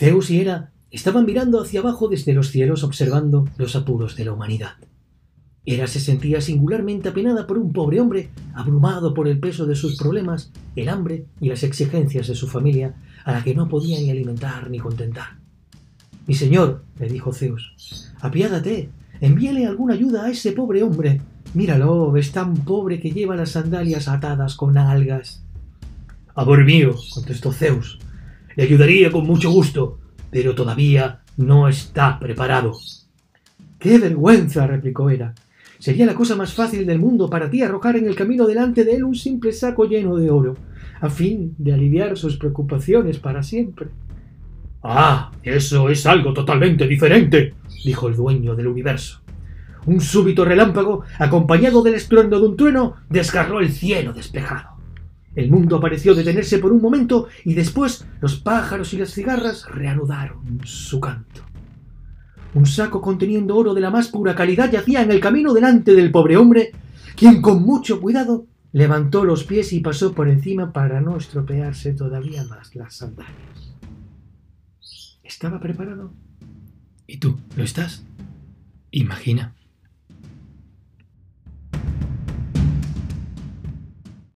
Zeus y Hera estaban mirando hacia abajo desde los cielos observando los apuros de la humanidad. Hera se sentía singularmente apenada por un pobre hombre, abrumado por el peso de sus problemas, el hambre y las exigencias de su familia, a la que no podía ni alimentar ni contentar. Mi señor, le dijo Zeus, apiádate, envíale alguna ayuda a ese pobre hombre. Míralo, es tan pobre que lleva las sandalias atadas con algas. Amor mío, contestó Zeus, le ayudaría con mucho gusto, pero todavía no está preparado. ¡Qué vergüenza! replicó Hera. Sería la cosa más fácil del mundo para ti arrojar en el camino delante de él un simple saco lleno de oro, a fin de aliviar sus preocupaciones para siempre. Ah, eso es algo totalmente diferente, dijo el dueño del universo. Un súbito relámpago, acompañado del estruendo de un trueno, desgarró el cielo despejado. El mundo pareció detenerse por un momento y después los pájaros y las cigarras reanudaron su canto. Un saco conteniendo oro de la más pura calidad yacía en el camino delante del pobre hombre, quien con mucho cuidado levantó los pies y pasó por encima para no estropearse todavía más las sandalias. ¿Estaba preparado? ¿Y tú lo estás? Imagina.